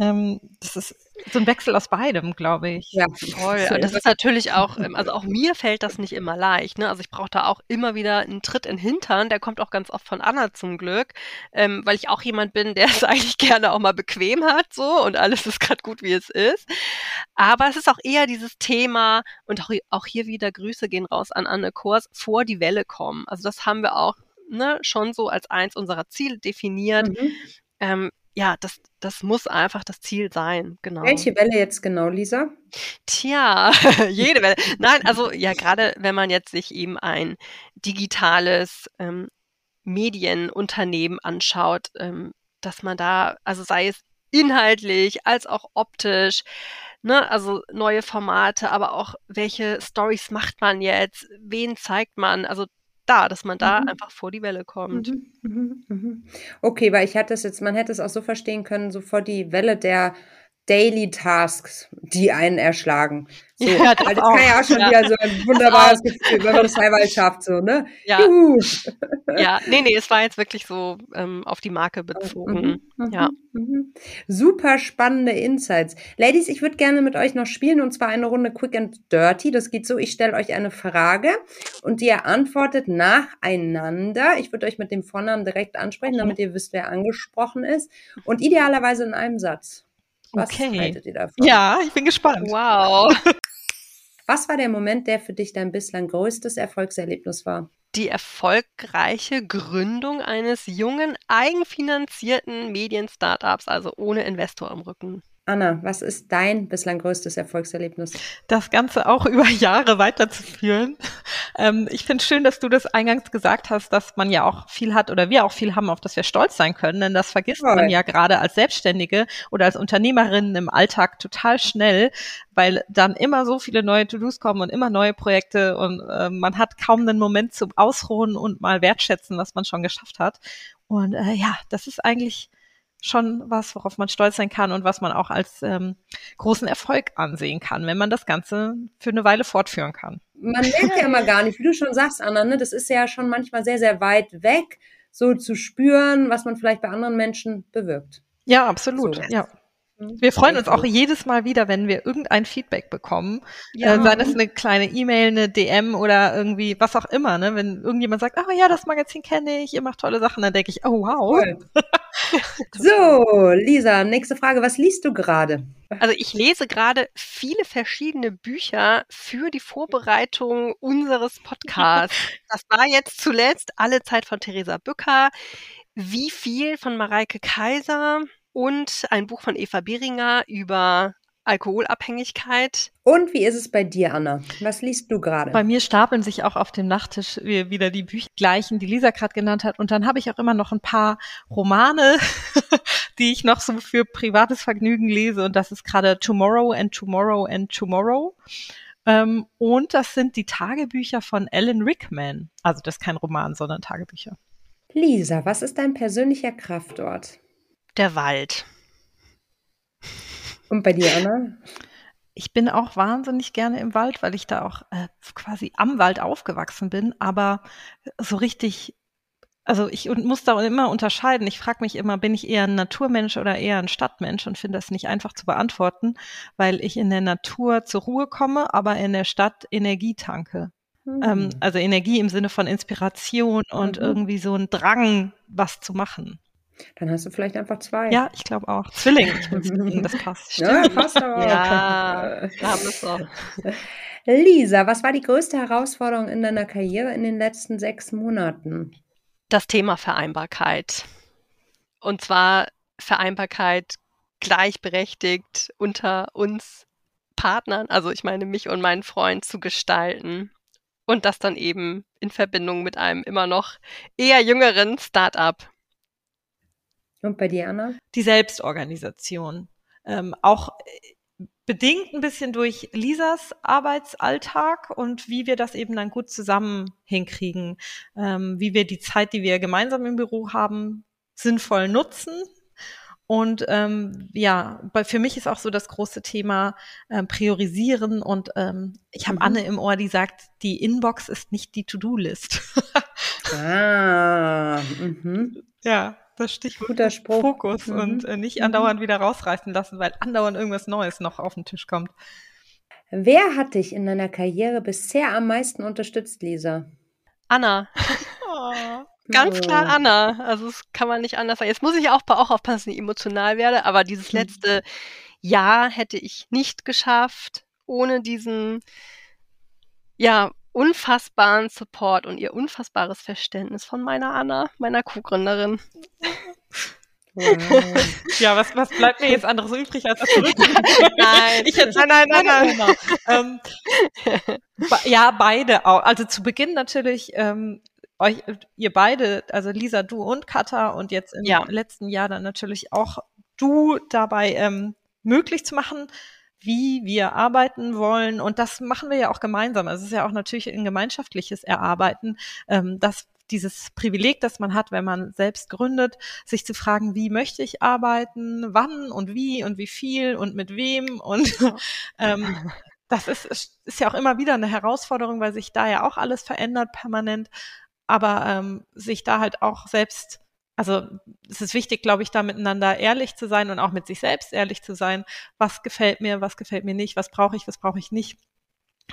Ähm, das ist so ein Wechsel aus beidem, glaube ich. Ja, voll. Und das ist natürlich auch, ähm, also auch mir fällt das nicht immer leicht. Ne? Also ich brauche da auch immer wieder einen Tritt in den Hintern. Der kommt auch ganz oft von Anna zum Glück, ähm, weil ich auch jemand bin, der es eigentlich gerne auch mal bequem hat, so und alles ist gerade gut, wie es ist. Aber es ist auch eher dieses Thema und auch, auch hier wieder Grüße gehen raus an Anne Kors vor die Welle kommen. Also das haben wir auch ne, schon so als eins unserer Ziele definiert. Mhm. Ähm, ja, das, das muss einfach das Ziel sein, genau. Welche Welle jetzt genau, Lisa? Tja, jede Welle. Nein, also ja, gerade wenn man jetzt sich eben ein digitales ähm, Medienunternehmen anschaut, ähm, dass man da, also sei es inhaltlich als auch optisch, ne, also neue Formate, aber auch welche Stories macht man jetzt, wen zeigt man, also da, dass man da mhm. einfach vor die Welle kommt. Mhm, mhm, mhm. Okay, weil ich hatte es jetzt, man hätte es auch so verstehen können, so vor die Welle der Daily Tasks, die einen erschlagen. So, ja, das, das kann ja auch schon ja. wieder so ein wunderbares Gefühl, wenn man das teilweise schafft, so, ne? Ja. Juhu. ja, nee, nee, es war jetzt wirklich so ähm, auf die Marke bezogen. Mhm, mhm, ja. Mhm. Super spannende Insights. Ladies, ich würde gerne mit euch noch spielen und zwar eine Runde Quick and Dirty. Das geht so, ich stelle euch eine Frage und ihr antwortet nacheinander. Ich würde euch mit dem Vornamen direkt ansprechen, mhm. damit ihr wisst, wer angesprochen ist. Und idealerweise in einem Satz. Was okay. haltet ihr davon? Ja, ich bin gespannt. Wow. Was war der Moment, der für dich dein bislang größtes Erfolgserlebnis war? Die erfolgreiche Gründung eines jungen, eigenfinanzierten Medien-Startups, also ohne Investor im Rücken. Anna, was ist dein bislang größtes Erfolgserlebnis? Das Ganze auch über Jahre weiterzuführen. Ähm, ich finde schön, dass du das eingangs gesagt hast, dass man ja auch viel hat oder wir auch viel haben, auf das wir stolz sein können. Denn das vergisst Toll. man ja gerade als Selbstständige oder als Unternehmerin im Alltag total schnell, weil dann immer so viele neue To-Dos kommen und immer neue Projekte und äh, man hat kaum einen Moment zum Ausruhen und mal wertschätzen, was man schon geschafft hat. Und äh, ja, das ist eigentlich schon was, worauf man stolz sein kann und was man auch als ähm, großen Erfolg ansehen kann, wenn man das Ganze für eine Weile fortführen kann. Man merkt ja immer gar nicht, wie du schon sagst, Anna, ne? das ist ja schon manchmal sehr, sehr weit weg, so zu spüren, was man vielleicht bei anderen Menschen bewirkt. Ja, absolut. So. Ja. Mhm. Wir freuen uns auch jedes Mal wieder, wenn wir irgendein Feedback bekommen. Ja. Äh, sei das eine kleine E-Mail, eine DM oder irgendwie was auch immer. Ne? Wenn irgendjemand sagt, ah ja, das Magazin kenne ich, ihr macht tolle Sachen, dann denke ich, oh wow. Cool. so, Lisa, nächste Frage. Was liest du gerade? Also ich lese gerade viele verschiedene Bücher für die Vorbereitung unseres Podcasts. Das war jetzt zuletzt Alle Zeit von Theresa Bücker. Wie viel von Mareike Kaiser? Und ein Buch von Eva Beringer über Alkoholabhängigkeit. Und wie ist es bei dir, Anna? Was liest du gerade? Bei mir stapeln sich auch auf dem Nachttisch wieder die Bücher gleichen, die Lisa gerade genannt hat. Und dann habe ich auch immer noch ein paar Romane, die ich noch so für privates Vergnügen lese. Und das ist gerade Tomorrow and Tomorrow and Tomorrow. Ähm, und das sind die Tagebücher von Alan Rickman. Also das ist kein Roman, sondern Tagebücher. Lisa, was ist dein persönlicher Kraftort? Der Wald. Und bei dir, Anna? Ich bin auch wahnsinnig gerne im Wald, weil ich da auch äh, quasi am Wald aufgewachsen bin, aber so richtig, also ich muss da immer unterscheiden. Ich frage mich immer, bin ich eher ein Naturmensch oder eher ein Stadtmensch und finde das nicht einfach zu beantworten, weil ich in der Natur zur Ruhe komme, aber in der Stadt Energie tanke. Mhm. Ähm, also Energie im Sinne von Inspiration und mhm. irgendwie so ein Drang, was zu machen. Dann hast du vielleicht einfach zwei. Ja, ich glaube auch. Zwilling. Das passt. Stimmt. Ja, passt aber. ja, da bist du. Lisa, was war die größte Herausforderung in deiner Karriere in den letzten sechs Monaten? Das Thema Vereinbarkeit. Und zwar Vereinbarkeit gleichberechtigt unter uns Partnern, also ich meine mich und meinen Freund zu gestalten und das dann eben in Verbindung mit einem immer noch eher jüngeren Start-up. Und bei dir, Anna? Die Selbstorganisation. Ähm, auch äh, bedingt ein bisschen durch Lisas Arbeitsalltag und wie wir das eben dann gut zusammen hinkriegen, ähm, wie wir die Zeit, die wir gemeinsam im Büro haben, sinnvoll nutzen. Und ähm, ja, bei, für mich ist auch so das große Thema ähm, Priorisieren und ähm, ich habe mhm. Anne im Ohr, die sagt, die Inbox ist nicht die To-Do-List. ah, mhm. Ja, das Stichwort Guter Spruch. Fokus mhm. und äh, nicht andauernd wieder rausreißen lassen, weil andauernd irgendwas Neues noch auf den Tisch kommt. Wer hat dich in deiner Karriere bisher am meisten unterstützt, Lisa? Anna. Oh. Ganz klar Anna. Also das kann man nicht anders sagen. Jetzt muss ich auch, auch aufpassen, dass ich nicht emotional werde, aber dieses mhm. letzte Jahr hätte ich nicht geschafft ohne diesen ja unfassbaren Support und ihr unfassbares Verständnis von meiner Anna, meiner Co-Gründerin. Wow. ja, was, was bleibt mir jetzt anderes übrig als das Nein, ich hätte, nein, nein, nein, nein. Ähm, ja, beide auch. Also zu Beginn natürlich ähm, euch, ihr beide, also Lisa, du und Katha und jetzt im ja. letzten Jahr dann natürlich auch du dabei ähm, möglich zu machen, wie wir arbeiten wollen. Und das machen wir ja auch gemeinsam. Also es ist ja auch natürlich ein gemeinschaftliches Erarbeiten, ähm, dass dieses Privileg, das man hat, wenn man selbst gründet, sich zu fragen, wie möchte ich arbeiten, wann und wie und wie viel und mit wem und ähm, das ist, ist ja auch immer wieder eine Herausforderung, weil sich da ja auch alles verändert permanent, aber ähm, sich da halt auch selbst also es ist wichtig, glaube ich, da miteinander ehrlich zu sein und auch mit sich selbst ehrlich zu sein. Was gefällt mir, was gefällt mir nicht, was brauche ich, was brauche ich nicht.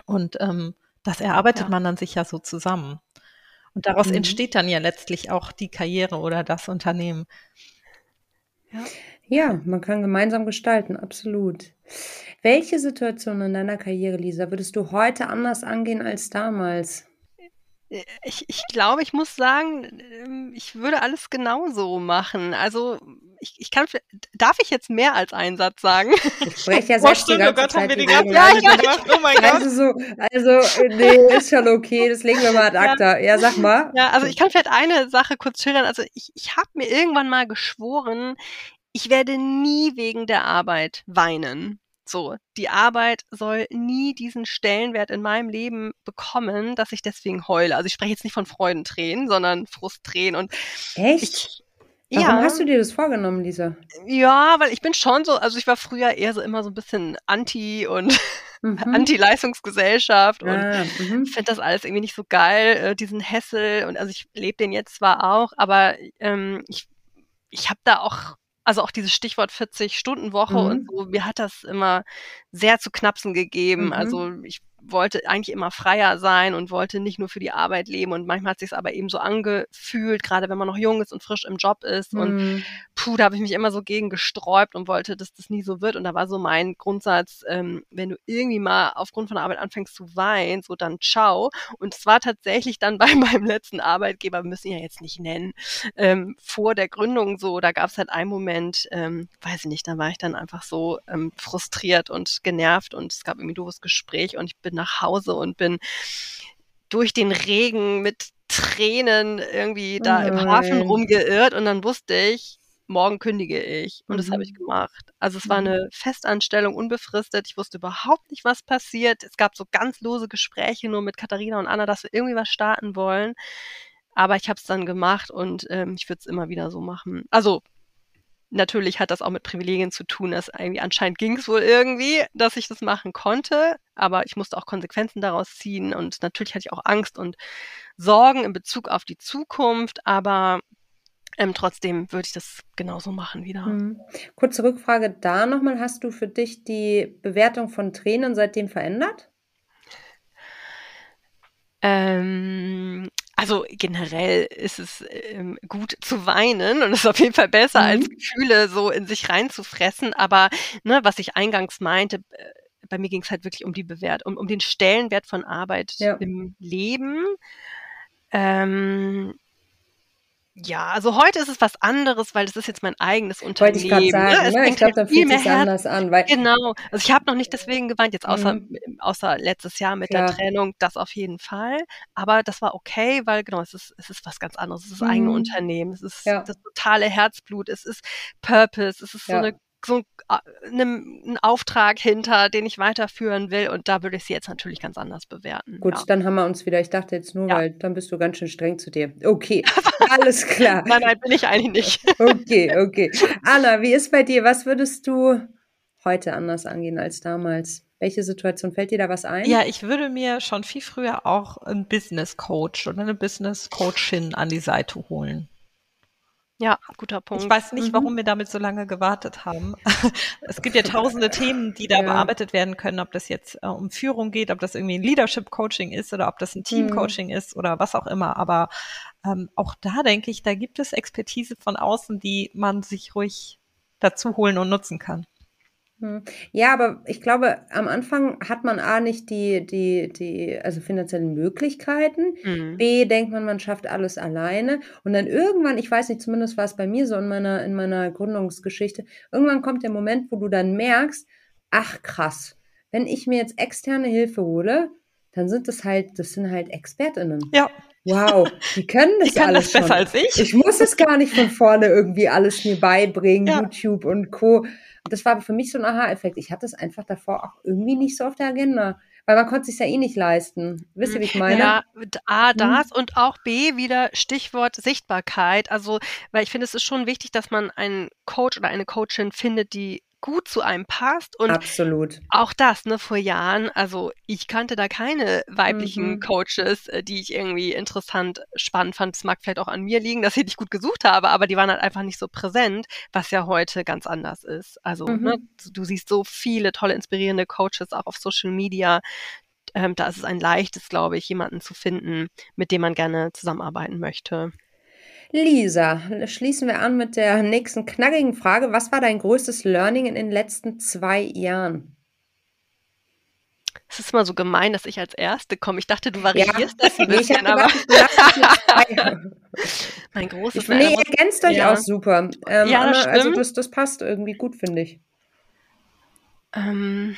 Und ähm, das erarbeitet ja. man dann sich ja so zusammen. Und daraus mhm. entsteht dann ja letztlich auch die Karriere oder das Unternehmen. Ja. ja, man kann gemeinsam gestalten, absolut. Welche Situation in deiner Karriere, Lisa, würdest du heute anders angehen als damals? Ich, ich glaube, ich muss sagen, ähm, ich würde alles genauso machen. Also ich, ich kann, darf ich jetzt mehr als einen Satz sagen? Ich spreche ja selbst die ganze oh Gott, Zeit haben wir die ganze Zeit ja, gemacht. Oh mein Gott. Also, so, also, nee, ist schon okay, das legen wir mal ad acta. Ja, ja sag mal. Ja, also ich kann vielleicht eine Sache kurz schildern. Also ich, ich habe mir irgendwann mal geschworen, ich werde nie wegen der Arbeit weinen. So, die Arbeit soll nie diesen Stellenwert in meinem Leben bekommen, dass ich deswegen heule. Also ich spreche jetzt nicht von Freudentränen, sondern Frusttränen und Echt? Ich, Warum ja. hast du dir das vorgenommen, Lisa? Ja, weil ich bin schon so, also ich war früher eher so immer so ein bisschen anti und mhm. Anti-Leistungsgesellschaft und ah, mhm. finde das alles irgendwie nicht so geil, äh, diesen Hessel und also ich lebe den jetzt zwar auch, aber ähm, ich, ich habe da auch also auch dieses Stichwort 40-Stunden-Woche mhm. und so, mir hat das immer sehr zu knapsen gegeben. Mhm. Also ich wollte eigentlich immer freier sein und wollte nicht nur für die Arbeit leben. Und manchmal hat sich aber eben so angefühlt, gerade wenn man noch jung ist und frisch im Job ist. Mhm. und puh, da habe ich mich immer so gegen gesträubt und wollte, dass das nie so wird. Und da war so mein Grundsatz, ähm, wenn du irgendwie mal aufgrund von der Arbeit anfängst zu weinen, so dann ciao. Und es war tatsächlich dann bei meinem letzten Arbeitgeber, wir müssen ihn ja jetzt nicht nennen, ähm, vor der Gründung so, da gab es halt einen Moment, ähm, weiß ich nicht, da war ich dann einfach so ähm, frustriert und genervt. Und es gab irgendwie ein doofes Gespräch. Und ich bin nach Hause und bin durch den Regen mit Tränen irgendwie da Oh im Hafen rumgeirrt und dann wusste ich, morgen kündige ich. Und das habe ich Mhm. gemacht. Also es war Mhm. eine Festanstellung, unbefristet. Ich wusste überhaupt nicht, was passiert. Es gab so ganz lose Gespräche nur mit Katharina und Anna, dass wir irgendwie was starten wollen. Aber ich habe es dann gemacht und ähm, ich würde es immer wieder so machen. Also natürlich hat das auch mit Privilegien zu tun, dass irgendwie anscheinend ging es wohl irgendwie, dass ich das machen konnte, aber ich musste auch Konsequenzen daraus ziehen und natürlich hatte ich auch Angst und Sorgen in Bezug auf die Zukunft, aber ähm, trotzdem würde ich das genauso machen wieder. Mhm. Kurze Rückfrage da nochmal. Hast du für dich die Bewertung von Tränen seitdem verändert? Ähm, also generell ist es ähm, gut zu weinen und ist auf jeden Fall besser, als Mhm. Gefühle so in sich reinzufressen. Aber ne, was ich eingangs meinte, äh, bei mir ging es halt wirklich um die Bewert, um, um den Stellenwert von Arbeit Ja. im Leben. Ähm, ja, also heute ist es was anderes, weil das ist jetzt mein eigenes Wollte ich Unternehmen. gerade ne? sagen, Es ne? Ich glaube, halt dann viel fühlt Herz anders an, weil Genau. Also ich habe noch nicht deswegen geweint, jetzt außer, Mhm. außer letztes Jahr mit der Klar. Trennung, das auf jeden Fall. Aber das war okay, weil genau, es ist, es ist was ganz anderes. Es ist das eigene Mhm. Unternehmen. Es ist Ja. das totale Herzblut. Es ist Purpose. Es ist so Ja. eine so ein, äh, ne, ein Auftrag hinter, den ich weiterführen will. Und da würde ich sie jetzt natürlich ganz anders bewerten. Gut, Ja. dann haben wir uns wieder. Ich dachte jetzt nur, Ja. weil dann bist du ganz schön streng zu dir. Okay, alles klar. Nein, nein, bin ich eigentlich nicht. Okay, okay. Anna, wie ist bei dir? Was würdest du heute anders angehen als damals? Welche Situation fällt dir da was ein? Ja, ich würde mir schon viel früher auch einen Business Coach oder eine Business Coachin an die Seite holen. Ja, guter Punkt. Ich weiß nicht, Mhm. warum wir damit so lange gewartet haben. Es gibt ja tausende Themen, die da Ja. bearbeitet werden können, ob das jetzt äh, um Führung geht, ob das irgendwie ein Leadership Coaching ist oder ob das ein Team Mhm. Coaching ist oder was auch immer. Aber ähm, auch da denke ich, da gibt es Expertise von außen, die man sich ruhig dazu holen und nutzen kann. Hm. Ja, aber ich glaube, am Anfang hat man A nicht die, die, die, also finanziellen Möglichkeiten. Mhm. B, denkt man, man schafft alles alleine. Und dann irgendwann, ich weiß nicht, zumindest war es bei mir so in meiner, in meiner Gründungsgeschichte, irgendwann kommt der Moment, wo du dann merkst, ach krass, wenn ich mir jetzt externe Hilfe hole, dann sind das halt, das sind halt ExpertInnen. Ja, Wow, die können das die alles das besser schon. als ich. Ich muss es gar nicht von vorne irgendwie alles mir beibringen, Ja. YouTube und Co. Und das war für mich so ein Aha-Effekt. Ich hatte es einfach davor auch irgendwie nicht so auf der Agenda. Weil man konnte es ja eh nicht leisten. Wisst ihr, wie ich meine? Ja, A, Mhm. das und auch B, wieder Stichwort Sichtbarkeit. Also, weil ich finde, es ist schon wichtig, dass man einen Coach oder eine Coachin findet, die gut zu einem passt und Absolut. auch das, ne, vor Jahren, also ich kannte da keine weiblichen Mhm. Coaches, äh, die ich irgendwie interessant, spannend fand. Es mag vielleicht auch an mir liegen, dass ich nicht gut gesucht habe, aber die waren halt einfach nicht so präsent, was ja heute ganz anders ist. Also, Mhm. ne, du, du siehst so viele tolle, inspirierende Coaches auch auf Social Media. Ähm, da ist es ein leichtes, glaube ich, jemanden zu finden, mit dem man gerne zusammenarbeiten möchte. Lisa, schließen wir an mit der nächsten knackigen Frage. Was war dein größtes Learning in den letzten zwei Jahren? Es ist immer so gemein, dass ich als Erste komme. Ich dachte, du variierst das ein ich bisschen, habe aber gedacht, ich mein großes Ich, nee, ergänzt euch Ja. auch super. Ähm, Ja, das Anna, also das, das passt irgendwie gut, finde ich. ähm,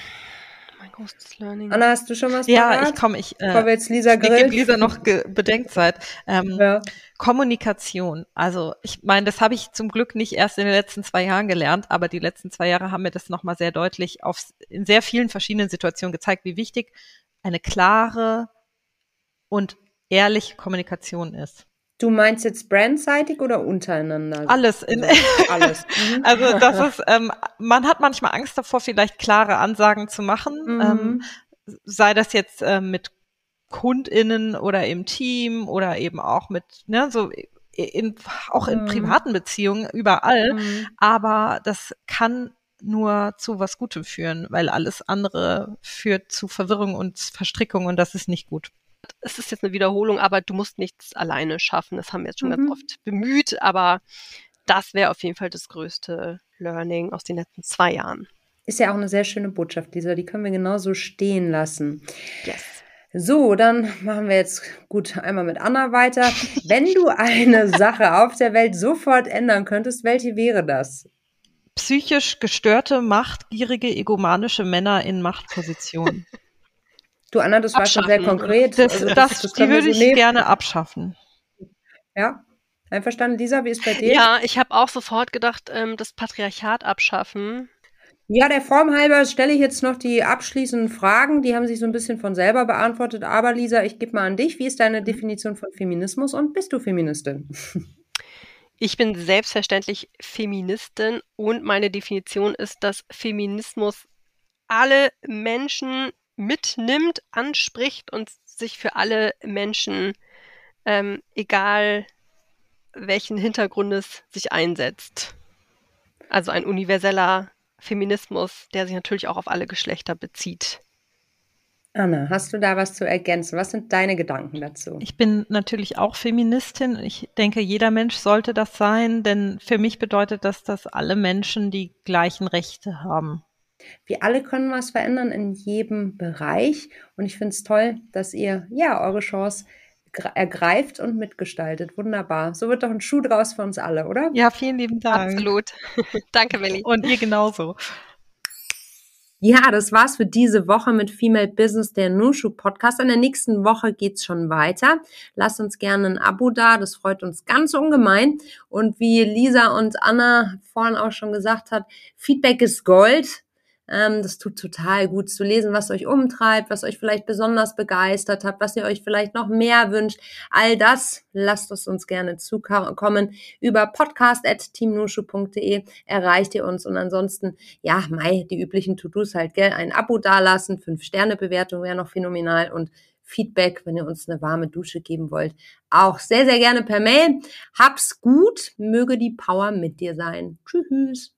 mein großes Learning. Anna, hast du schon was Ja, parat? ich komme, ich, Bevor äh, wir jetzt Lisa ich gebe. Lisa noch Ge Bedenkzeit. Ähm, Ja. Kommunikation. Also ich meine, das habe ich zum Glück nicht erst in den letzten zwei Jahren gelernt, aber die letzten zwei Jahre haben mir das nochmal sehr deutlich auf, in sehr vielen verschiedenen Situationen gezeigt, wie wichtig eine klare und ehrliche Kommunikation ist. Du meinst jetzt brandseitig oder untereinander? Alles. In, Also, alles. Mhm. also das ist, ähm, man hat manchmal Angst davor, vielleicht klare Ansagen zu machen. Mhm. Ähm, sei das jetzt ähm, mit KundInnen oder im Team oder eben auch mit, ne, so in, auch in Mhm. privaten Beziehungen, überall. Mhm. Aber das kann nur zu was Gutem führen, weil alles andere führt zu Verwirrung und Verstrickung und das ist nicht gut. Es ist jetzt eine Wiederholung, aber du musst nichts alleine schaffen. Das haben wir jetzt schon Mhm. ganz oft bemüht, aber das wäre auf jeden Fall das größte Learning aus den letzten zwei Jahren. Ist ja auch eine sehr schöne Botschaft, Lisa. Die können wir genauso stehen lassen. Yes. So, dann machen wir jetzt gut einmal mit Anna weiter. Wenn du eine Sache auf der Welt sofort ändern könntest, welche wäre das? psychisch gestörte, machtgierige, egomanische Männer in Machtpositionen. Du, Anna, das war schon sehr konkret. Das, also, das, das, das die würde ich nehmen. gerne abschaffen. Ja, einverstanden. Lisa, wie ist bei dir? Ja, ich habe auch sofort gedacht, ähm, das Patriarchat abschaffen. Ja, der Form halber stelle ich jetzt noch die abschließenden Fragen. Die haben sich so ein bisschen von selber beantwortet. Aber Lisa, ich gebe mal an dich. Wie ist deine Definition von Feminismus und bist du Feministin? Ich bin selbstverständlich Feministin und meine Definition ist, dass Feminismus alle Menschen mitnimmt, anspricht und sich für alle Menschen, ähm, egal welchen Hintergrundes, sich einsetzt. Also ein universeller Feminismus, der sich natürlich auch auf alle Geschlechter bezieht. Anna, hast du da was zu ergänzen? Was sind deine Gedanken dazu? Ich bin natürlich auch Feministin. Ich denke, jeder Mensch sollte das sein, denn für mich bedeutet das, dass alle Menschen die gleichen Rechte haben. Wir alle können was verändern in jedem Bereich und ich finde es toll, dass ihr ja eure Chance ergreift und mitgestaltet. Wunderbar. So wird doch ein Schuh draus für uns alle, oder? Ja, vielen lieben Dank. Absolut. Danke, Melli. Und ihr genauso. Ja, das war's für diese Woche mit Female Business, der Nushu Podcast. In der nächsten Woche geht's schon weiter. Lasst uns gerne ein Abo da, das freut uns ganz ungemein. Und wie Lisa und Anna vorhin auch schon gesagt hat, Feedback ist Gold. Ähm, das tut total gut zu lesen, was euch umtreibt, was euch vielleicht besonders begeistert hat, was ihr euch vielleicht noch mehr wünscht. All das lasst es uns gerne zukommen. Über podcast.teamnushu.de erreicht ihr uns und ansonsten, ja, Mai, die üblichen To-Dos halt, gell? Ein Abo dalassen, fünf Sterne Bewertung wäre noch phänomenal und Feedback, wenn ihr uns eine warme Dusche geben wollt, auch sehr, sehr gerne per Mail. Hab's gut, möge die Power mit dir sein. Tschüss.